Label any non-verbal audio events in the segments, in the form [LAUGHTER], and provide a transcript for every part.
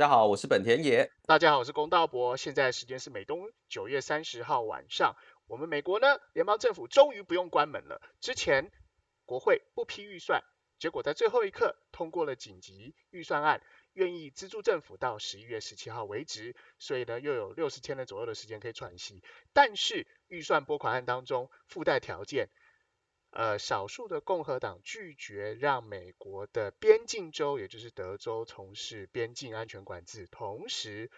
大家好，我是本田野。大家好，我是龚道博。现在时间是美东九月三十号晚上。我们美国呢，联邦政府终于不用关门了。之前国会不批预算，结果在最后一刻通过了紧急预算案，愿意资助政府到十一月十七号为止。所以呢，又有六十天的左右的时间可以喘息。但是预算拨款案当中附带条件。呃，少数的共和党拒绝让美国的边境州，也就是德州从事边境安全管制，同时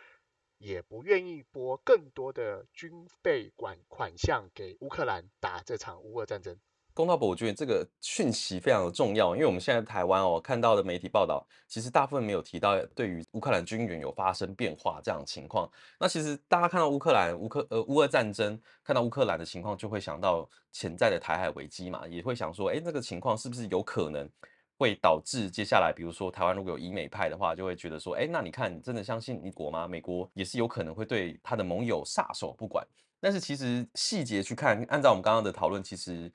也不愿意拨更多的军备管款项给乌克兰打这场乌俄战争。公道博，我觉得这个讯息非常的重要，因为我们现在台湾哦看到的媒体报道，其实大部分没有提到对于乌克兰军援有发生变化这样的情况。那其实大家看到乌克兰乌克呃乌俄战争，看到乌克兰的情况，就会想到潜在的台海危机嘛，也会想说，哎，这个情况是不是有可能会导致接下来，比如说台湾如果有以美派的话，就会觉得说，哎，那你看，真的相信你国吗？美国也是有可能会对他的盟友撒手不管。但是其实细节去看，按照我们刚刚的讨论，其实。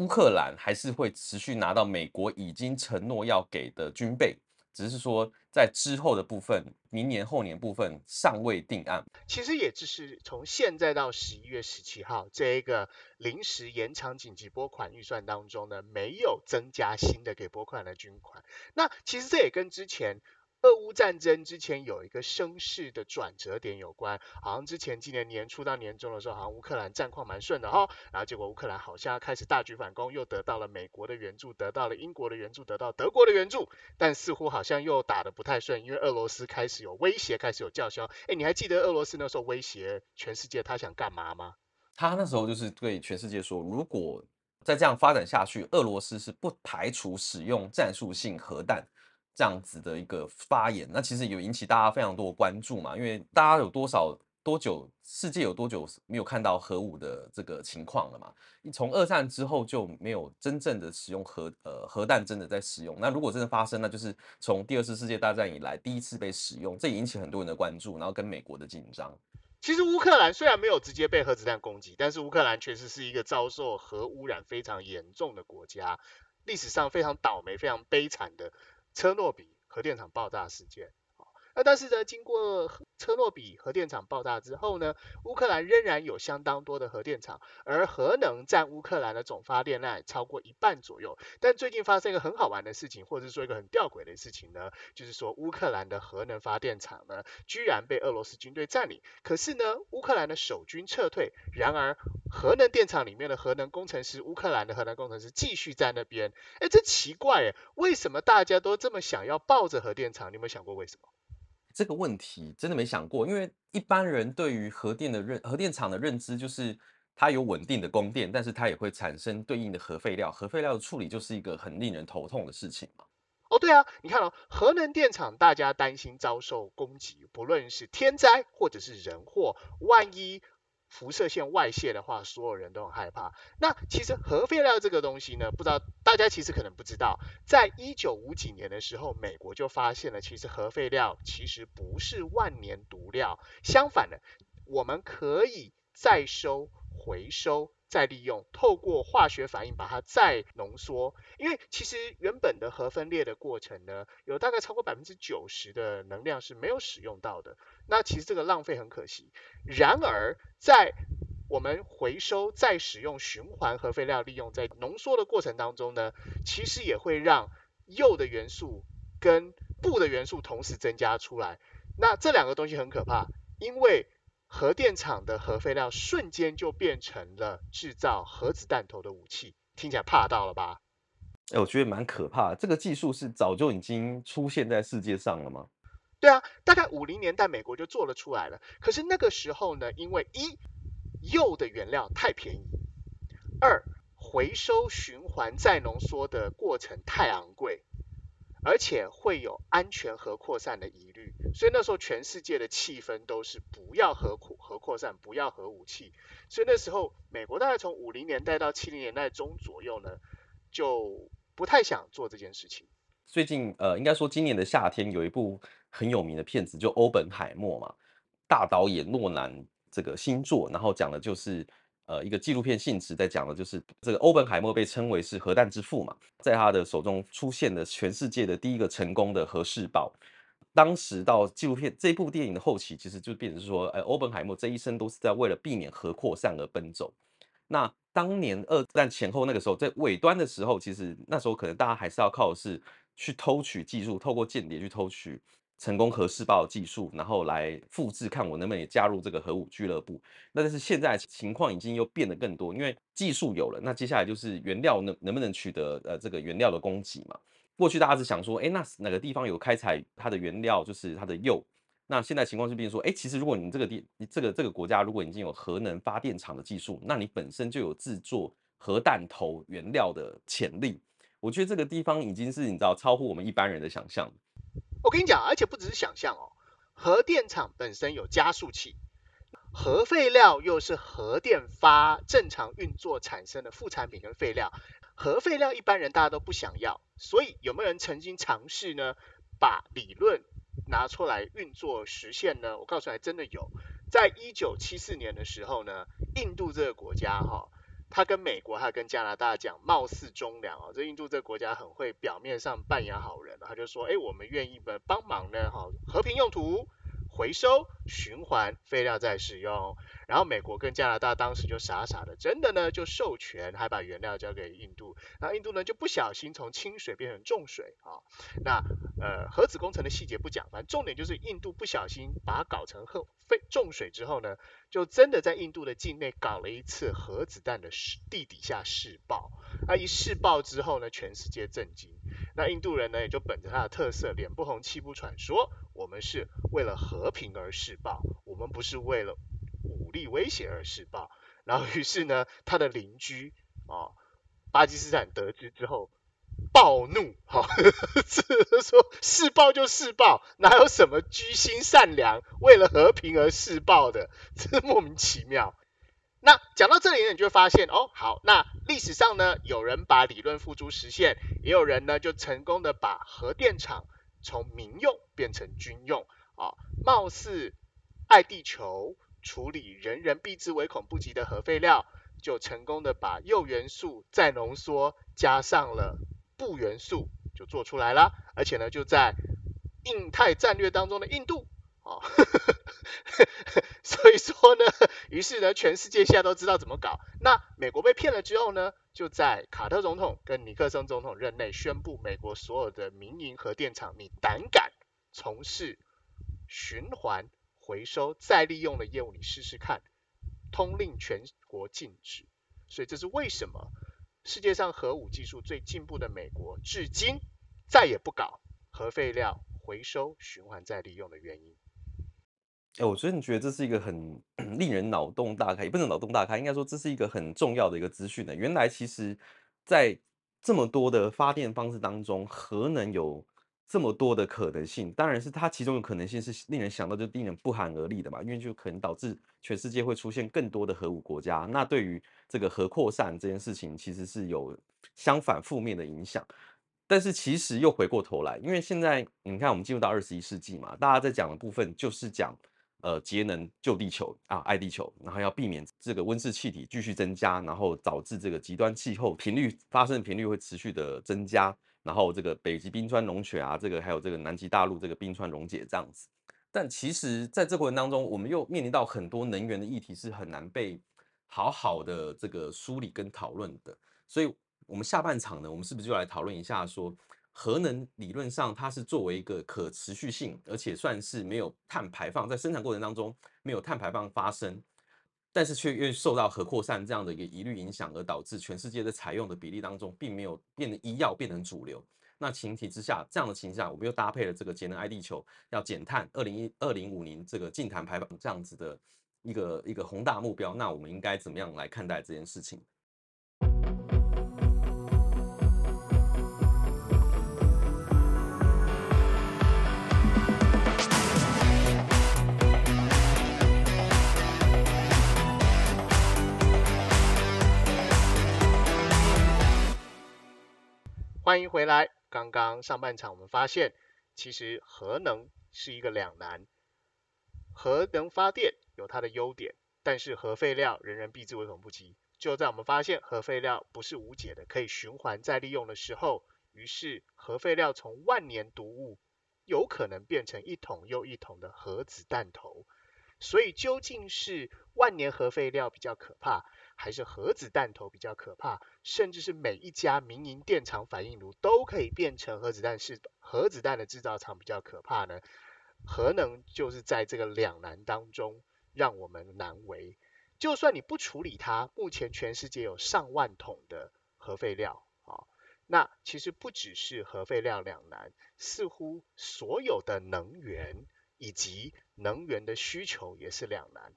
乌克兰还是会持续拿到美国已经承诺要给的军备，只是说在之后的部分，明年后年部分尚未定案。其实也只是从现在到十一月十七号这一个临时延长紧急拨款预算当中呢，没有增加新的给拨款的军款。那其实这也跟之前。俄乌战争之前有一个声势的转折点有关，好像之前今年年初到年中的时候，好像乌克兰战况蛮顺的哈，然后结果乌克兰好像开始大举反攻，又得到了美国的援助，得到了英国的援助，得到德国的援助，但似乎好像又打得不太顺，因为俄罗斯开始有威胁，开始有叫嚣。哎，你还记得俄罗斯那时候威胁全世界他想干嘛吗？他那时候就是对全世界说，如果再这样发展下去，俄罗斯是不排除使用战术性核弹。这样子的一个发言，那其实有引起大家非常多的关注嘛？因为大家有多少多久，世界有多久没有看到核武的这个情况了嘛？从二战之后就没有真正的使用核呃核弹，真的在使用。那如果真的发生，那就是从第二次世界大战以来第一次被使用，这引起很多人的关注，然后跟美国的紧张。其实乌克兰虽然没有直接被核子弹攻击，但是乌克兰确实是一个遭受核污染非常严重的国家，历史上非常倒霉、非常悲惨的。车诺比核电厂爆炸事件。那但是呢，经过车诺比核电厂爆炸之后呢，乌克兰仍然有相当多的核电厂，而核能占乌克兰的总发电量超过一半左右。但最近发生一个很好玩的事情，或者是说一个很吊诡的事情呢，就是说乌克兰的核能发电厂呢，居然被俄罗斯军队占领。可是呢，乌克兰的守军撤退，然而核能电厂里面的核能工程师，乌克兰的核能工程师继续在那边。哎，这奇怪哎，为什么大家都这么想要抱着核电厂？你有没有想过为什么？这个问题真的没想过，因为一般人对于核电的认核电厂的认知就是它有稳定的供电，但是它也会产生对应的核废料，核废料的处理就是一个很令人头痛的事情嘛。哦，对啊，你看哦，核能电厂大家担心遭受攻击，不论是天灾或者是人祸，万一。辐射线外泄的话，所有人都很害怕。那其实核废料这个东西呢，不知道大家其实可能不知道，在一九五几年的时候，美国就发现了，其实核废料其实不是万年毒料，相反的，我们可以再收、回收。再利用，透过化学反应把它再浓缩，因为其实原本的核分裂的过程呢，有大概超过百分之九十的能量是没有使用到的，那其实这个浪费很可惜。然而，在我们回收再使用循环核废料利用在浓缩的过程当中呢，其实也会让铀的元素跟钚的元素同时增加出来，那这两个东西很可怕，因为。核电厂的核废料瞬间就变成了制造核子弹头的武器，听起来怕到了吧？哎，我觉得蛮可怕。这个技术是早就已经出现在世界上了吗？对啊，大概五零年代美国就做了出来了。可是那个时候呢，因为一铀的原料太便宜，二回收循环再浓缩的过程太昂贵。而且会有安全核扩散的疑虑，所以那时候全世界的气氛都是不要核扩核扩散，不要核武器。所以那时候美国大概从五零年代到七零年代中左右呢，就不太想做这件事情。最近呃，应该说今年的夏天有一部很有名的片子，就《欧本海默》嘛，大导演诺兰这个新作，然后讲的就是。呃，一个纪录片性质在讲的，就是这个欧本海默被称为是核弹之父嘛，在他的手中出现了全世界的第一个成功的核试爆。当时到纪录片这部电影的后期，其实就变成说，呃，欧本海默这一生都是在为了避免核扩散而奔走。那当年二战前后那个时候，在尾端的时候，其实那时候可能大家还是要靠的是去偷取技术，透过间谍去偷取成功核试爆技术，然后来复制，看我能不能也加入这个核武俱乐部。那但是现在情况已经又变得更多，因为技术有了，那接下来就是原料能能不能取得呃这个原料的供给嘛？过去大家只想说，哎，那哪个地方有开采它的原料，就是它的铀。那现在情况是变说，哎，其实如果你这个地，这个这个国家如果已经有核能发电厂的技术，那你本身就有制作核弹头原料的潜力。我觉得这个地方已经是你知道超乎我们一般人的想象。我跟你讲，而且不只是想象哦，核电厂本身有加速器，核废料又是核电发正常运作产生的副产品跟废料。核废料一般人大家都不想要，所以有没有人曾经尝试呢？把理论拿出来运作实现呢？我告诉你，真的有。在一九七四年的时候呢，印度这个国家哈，他跟美国他跟加拿大讲貌似忠良哦，这印度这个国家很会表面上扮演好人，他就说，哎，我们愿意帮帮忙呢，哈，和平用途。回收、循环废料再使用，然后美国跟加拿大当时就傻傻的，真的呢就授权，还把原料交给印度，那印度呢就不小心从清水变成重水啊。那呃核子工程的细节不讲，反正重点就是印度不小心把它搞成核废重水之后呢，就真的在印度的境内搞了一次核子弹的地底下试爆。那一试爆之后呢，全世界震惊。那印度人呢，也就本着他的特色，脸不红气不喘，说我们是为了和平而试爆，我们不是为了武力威胁而试爆。然后于是呢，他的邻居啊，巴基斯坦得知之后暴怒，哈，[LAUGHS] 说试爆就试爆，哪有什么居心善良，为了和平而试爆的，[LAUGHS] 这莫名其妙。那讲到这里呢，你就会发现哦，好，那历史上呢，有人把理论付诸实现，也有人呢就成功的把核电厂从民用变成军用啊，貌似爱地球、处理人人避之唯恐不及的核废料，就成功的把铀元素再浓缩，加上了钚元素，就做出来了，而且呢就在印太战略当中的印度。哦，[LAUGHS] 所以说呢，于是呢，全世界现在都知道怎么搞。那美国被骗了之后呢，就在卡特总统跟尼克松总统任内宣布，美国所有的民营核电厂，你胆敢从事循环、回收、再利用的业务，你试试看，通令全国禁止。所以这是为什么世界上核武技术最进步的美国，至今再也不搞核废料回收、循环、再利用的原因。哎，我真的觉得这是一个很令人脑洞大开，也不能脑洞大开，应该说这是一个很重要的一个资讯呢。原来其实，在这么多的发电方式当中，核能有这么多的可能性。当然是它其中的可能性是令人想到就令人不寒而栗的嘛，因为就可能导致全世界会出现更多的核武国家。那对于这个核扩散这件事情，其实是有相反负面的影响。但是其实又回过头来，因为现在你看我们进入到二十一世纪嘛，大家在讲的部分就是讲。呃，节能救地球啊，爱地球，然后要避免这个温室气体继续增加，然后导致这个极端气候频率发生的频率会持续的增加，然后这个北极冰川融雪啊，这个还有这个南极大陆这个冰川溶解这样子。但其实在这过程当中，我们又面临到很多能源的议题是很难被好好的这个梳理跟讨论的。所以，我们下半场呢，我们是不是就来讨论一下说？核能理论上，它是作为一个可持续性，而且算是没有碳排放，在生产过程当中没有碳排放发生，但是却又受到核扩散这样的一个疑虑影响，而导致全世界的采用的比例当中，并没有变成医药变成主流。那前提之下，这样的情况下，我们又搭配了这个节能爱地球，要减碳，二零一二零五零这个净碳排放这样子的一个一个宏大目标，那我们应该怎么样来看待这件事情？欢迎回来。刚刚上半场我们发现，其实核能是一个两难。核能发电有它的优点，但是核废料人人避之唯恐不及。就在我们发现核废料不是无解的，可以循环再利用的时候，于是核废料从万年毒物有可能变成一桶又一桶的核子弹头。所以究竟是万年核废料比较可怕，还是核子弹头比较可怕？甚至是每一家民营电厂反应炉都可以变成核子弹是核子弹的制造厂比较可怕呢？核能就是在这个两难当中让我们难为。就算你不处理它，目前全世界有上万桶的核废料啊，那其实不只是核废料两难，似乎所有的能源。以及能源的需求也是两难，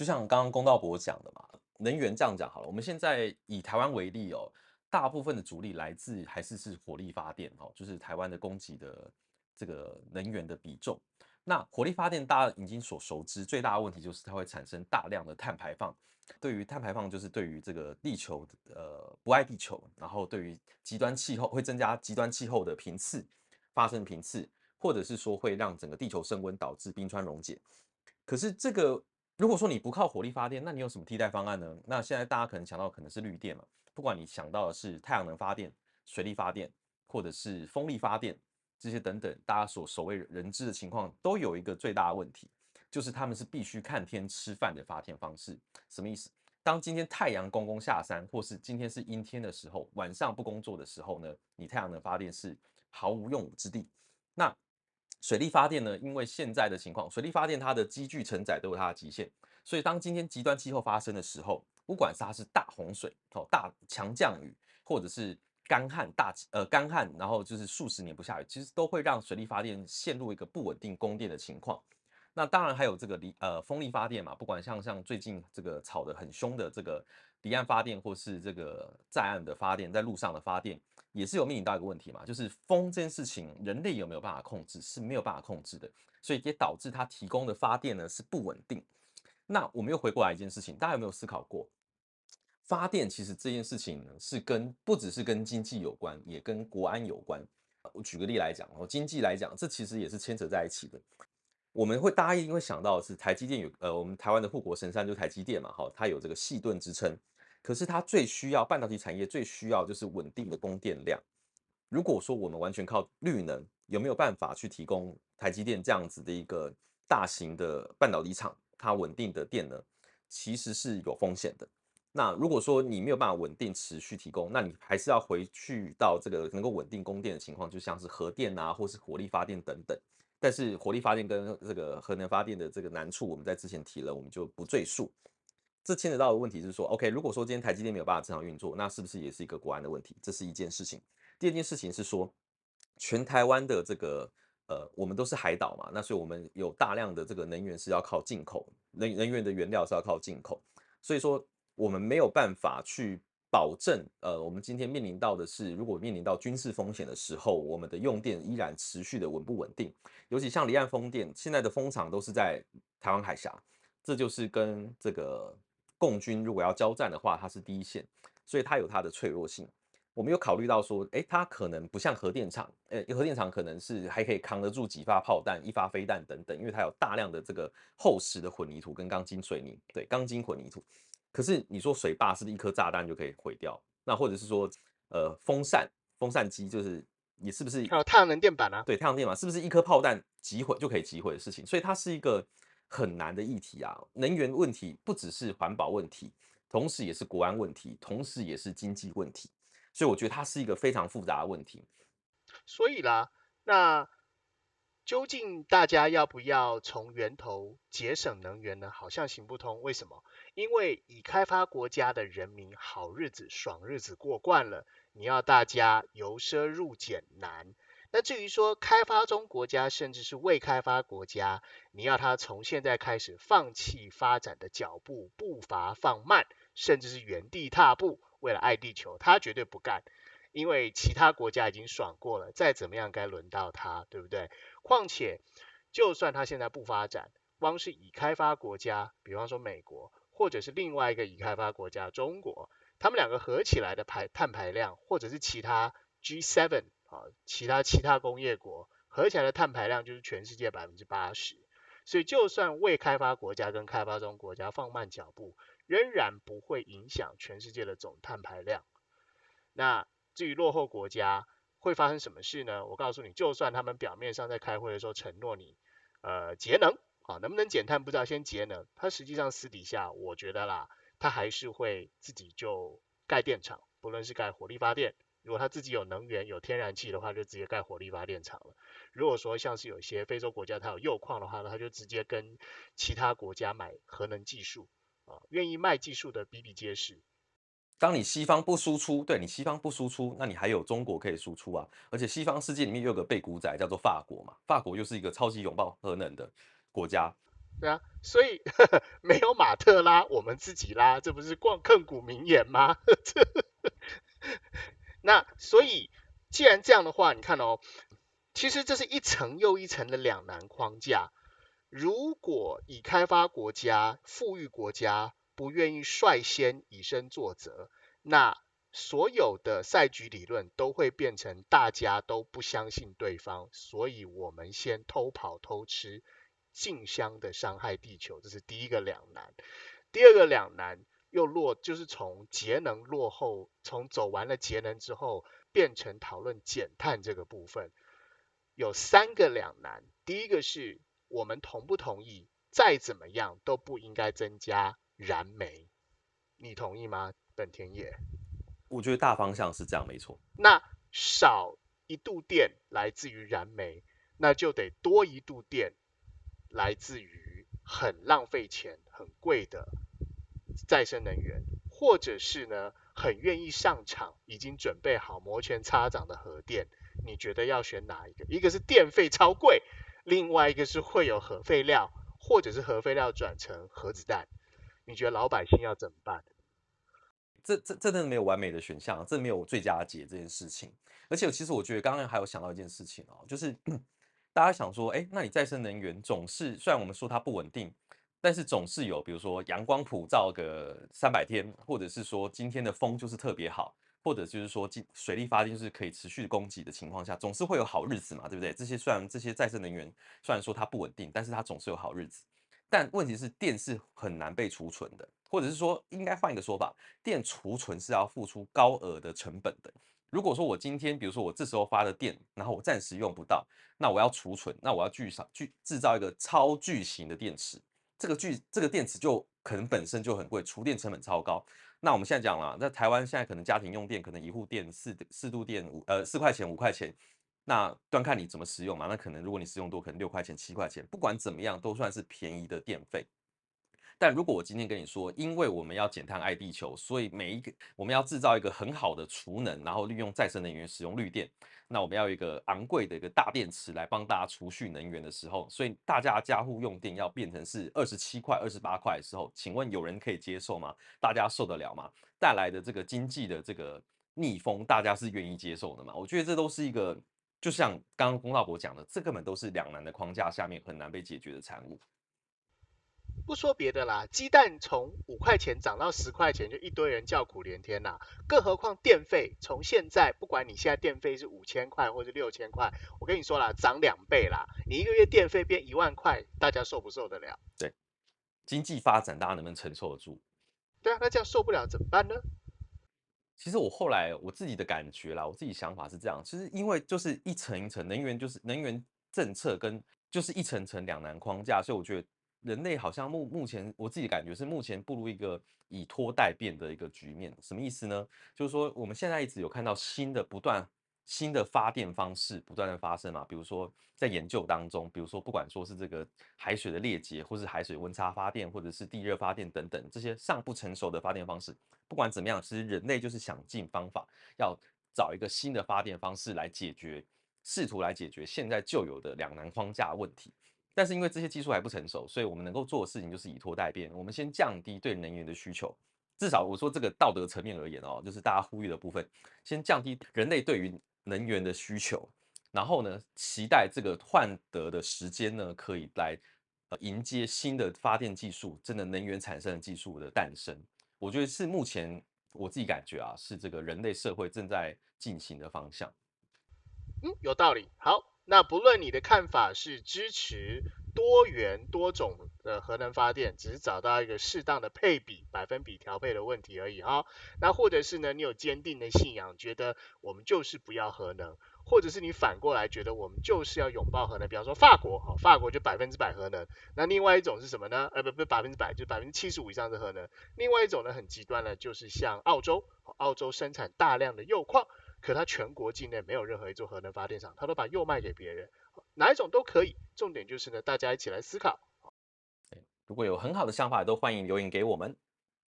就像刚刚公道伯讲的嘛，能源这样讲好了。我们现在以台湾为例哦，大部分的主力来自还是是火力发电哦，就是台湾的供给的这个能源的比重。那火力发电大家已经所熟知，最大的问题就是它会产生大量的碳排放。对于碳排放，就是对于这个地球呃不爱地球，然后对于极端气候会增加极端气候的频次发生频次。或者是说会让整个地球升温，导致冰川溶解。可是这个，如果说你不靠火力发电，那你有什么替代方案呢？那现在大家可能想到可能是绿电嘛。不管你想到的是太阳能发电、水力发电，或者是风力发电这些等等，大家所所谓人知的情况，都有一个最大的问题，就是他们是必须看天吃饭的发电方式。什么意思？当今天太阳公公下山，或是今天是阴天的时候，晚上不工作的时候呢，你太阳能发电是毫无用武之地。那水力发电呢？因为现在的情况，水力发电它的积聚承载都有它的极限，所以当今天极端气候发生的时候，不管它是大洪水、哦大强降雨，或者是干旱大呃干旱，然后就是数十年不下雨，其实都会让水力发电陷入一个不稳定供电的情况。那当然还有这个离呃风力发电嘛，不管像像最近这个炒得很凶的这个离岸发电，或是这个在岸的发电，在路上的发电。也是有面临到一个问题嘛，就是风这件事情，人类有没有办法控制是没有办法控制的，所以也导致它提供的发电呢是不稳定。那我们又回过来一件事情，大家有没有思考过，发电其实这件事情呢是跟不只是跟经济有关，也跟国安有关。我举个例来讲，哦，经济来讲，这其实也是牵扯在一起的。我们会大家一定会想到的是台积电有，呃，我们台湾的护国神山就台积电嘛，哈，它有这个细盾之称。可是它最需要半导体产业最需要就是稳定的供电量。如果说我们完全靠绿能，有没有办法去提供台积电这样子的一个大型的半导体厂它稳定的电呢？其实是有风险的。那如果说你没有办法稳定持续提供，那你还是要回去到这个能够稳定供电的情况，就像是核电啊，或是火力发电等等。但是火力发电跟这个核能发电的这个难处，我们在之前提了，我们就不赘述。这牵扯到的问题是说，OK，如果说今天台积电没有办法正常运作，那是不是也是一个国安的问题？这是一件事情。第二件事情是说，全台湾的这个呃，我们都是海岛嘛，那所以我们有大量的这个能源是要靠进口，能能源的原料是要靠进口，所以说我们没有办法去保证，呃，我们今天面临到的是，如果面临到军事风险的时候，我们的用电依然持续的稳不稳定？尤其像离岸风电，现在的风场都是在台湾海峡，这就是跟这个。共军如果要交战的话，它是第一线，所以它有它的脆弱性。我们有考虑到说，诶，它可能不像核电厂，呃，核电厂可能是还可以扛得住几发炮弹、一发飞弹等等，因为它有大量的这个厚实的混凝土跟钢筋水泥，对，钢筋混凝土。可是你说水坝是不是一颗炸弹就可以毁掉？那或者是说，呃，风扇、风扇机就是你是不是？还有太阳能电板啊？对，太阳电板是不是一颗炮弹击毁就可以击毁的事情？所以它是一个。很难的议题啊，能源问题不只是环保问题，同时也是国安问题，同时也是经济问题，所以我觉得它是一个非常复杂的问题。所以啦，那究竟大家要不要从源头节省能源呢？好像行不通。为什么？因为已开发国家的人民好日子、爽日子过惯了，你要大家由奢入俭难。那至于说开发中国家，甚至是未开发国家，你要他从现在开始放弃发展的脚步，步伐放慢，甚至是原地踏步，为了爱地球，他绝对不干，因为其他国家已经爽过了，再怎么样该轮到他，对不对？况且，就算他现在不发展，光是已开发国家，比方说美国，或者是另外一个已开发国家中国，他们两个合起来的排碳排量，或者是其他 G7。啊，其他其他工业国合起来的碳排量就是全世界百分之八十，所以就算未开发国家跟开发中国家放慢脚步，仍然不会影响全世界的总碳排量。那至于落后国家，会发生什么事呢？我告诉你，就算他们表面上在开会的时候承诺你，呃，节能啊，能不能减碳不知道，先节能，他实际上私底下，我觉得啦，他还是会自己就盖电厂，不论是盖火力发电，如果他自己有能源有天然气的话，就直接盖火力发电厂了。如果说像是有些非洲国家它有铀矿的话呢，他就直接跟其他国家买核能技术啊，愿意卖技术的比比皆是。当你西方不输出，对你西方不输出，那你还有中国可以输出啊。而且西方世界里面又有个背骨仔叫做法国嘛，法国又是一个超级拥抱核能的国家。对啊，所以 [LAUGHS] 没有马特拉，我们自己拉，这不是逛亘古名言吗？[LAUGHS] 那所以既然这样的话，你看哦，其实这是一层又一层的两难框架。如果以开发国家、富裕国家，不愿意率先以身作则，那所有的赛局理论都会变成大家都不相信对方，所以我们先偷跑偷吃，竞相的伤害地球，这是第一个两难。第二个两难又落，就是从节能落后，从走完了节能之后，变成讨论减碳这个部分，有三个两难。第一个是我们同不同意，再怎么样都不应该增加。燃煤，你同意吗？本田野，我觉得大方向是这样，没错。那少一度电来自于燃煤，那就得多一度电来自于很浪费钱、很贵的再生能源，或者是呢很愿意上场、已经准备好摩拳擦掌的核电。你觉得要选哪一个？一个是电费超贵，另外一个是会有核废料，或者是核废料转成核子弹。你觉得老百姓要怎么办？这这真的没有完美的选项，这没有最佳解这件事情。而且其实我觉得刚刚还有想到一件事情哦，就是 [CLEARS THROAT] 大家想说，哎，那你再生能源总是虽然我们说它不稳定，但是总是有，比如说阳光普照个三百天，或者是说今天的风就是特别好，或者就是说今水力发电是可以持续供给的情况下，总是会有好日子嘛，对不对？这些虽然这些再生能源虽然说它不稳定，但是它总是有好日子。但问题是，电是很难被储存的，或者是说，应该换一个说法，电储存是要付出高额的成本的。如果说我今天，比如说我这时候发的电，然后我暂时用不到，那我要储存，那我要巨少巨制造一个超巨型的电池，这个具这个电池就可能本身就很贵，储电成本超高。那我们现在讲了，在台湾现在可能家庭用电，可能一户电四四度电五呃四块钱五块钱。那端看你怎么使用嘛，那可能如果你使用多，可能六块钱、七块钱，不管怎么样都算是便宜的电费。但如果我今天跟你说，因为我们要减碳爱地球，所以每一个我们要制造一个很好的储能，然后利用再生能源使用绿电，那我们要一个昂贵的一个大电池来帮大家储蓄能源的时候，所以大家家户用电要变成是二十七块、二十八块的时候，请问有人可以接受吗？大家受得了吗？带来的这个经济的这个逆风，大家是愿意接受的吗？我觉得这都是一个。就像刚刚龚道博讲的，这根本都是两难的框架下面很难被解决的产物。不说别的啦，鸡蛋从五块钱涨到十块钱，就一堆人叫苦连天啦。更何况电费从现在，不管你现在电费是五千块或者六千块，我跟你说啦，涨两倍啦。你一个月电费变一万块，大家受不受得了？对，经济发展大家能不能承受得住？对啊，那这样受不了怎么办呢？其实我后来我自己的感觉啦，我自己想法是这样，其实因为就是一层一层能源，就是能源政策跟就是一层层两难框架，所以我觉得人类好像目目前我自己感觉是目前步入一个以拖代变的一个局面。什么意思呢？就是说我们现在一直有看到新的不断。新的发电方式不断的发生嘛，比如说在研究当中，比如说不管说是这个海水的裂解，或是海水温差发电，或者是地热发电等等这些尚不成熟的发电方式，不管怎么样，其实人类就是想尽方法要找一个新的发电方式来解决，试图来解决现在旧有的两难框架问题。但是因为这些技术还不成熟，所以我们能够做的事情就是以拖代变，我们先降低对能源的需求。至少我说这个道德层面而言哦，就是大家呼吁的部分，先降低人类对于能源的需求，然后呢，期待这个换得的时间呢，可以来呃迎接新的发电技术，真的能源产生的技术的诞生。我觉得是目前我自己感觉啊，是这个人类社会正在进行的方向。嗯，有道理。好，那不论你的看法是支持。多元多种的核能发电，只是找到一个适当的配比、百分比调配的问题而已哈。那或者是呢，你有坚定的信仰，觉得我们就是不要核能，或者是你反过来觉得我们就是要拥抱核能，比方说法国，好，法国就百分之百核能。那另外一种是什么呢？呃，不不，百分之百，就百分之七十五以上是核能。另外一种呢，很极端的，就是像澳洲，澳洲生产大量的铀矿，可它全国境内没有任何一座核能发电厂，它都把铀卖给别人。哪一种都可以，重点就是呢，大家一起来思考。如果有很好的想法，都欢迎留言给我们。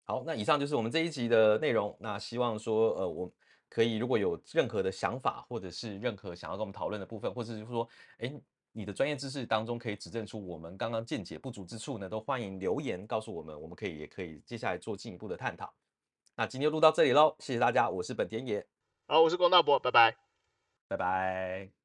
好，那以上就是我们这一集的内容。那希望说，呃，我可以如果有任何的想法，或者是任何想要跟我们讨论的部分，或者是说，哎，你的专业知识当中可以指正出我们刚刚见解不足之处呢，都欢迎留言告诉我们，我们可以也可以接下来做进一步的探讨。那今天就录到这里喽，谢谢大家，我是本田野，好，我是龚大博，拜拜，拜拜。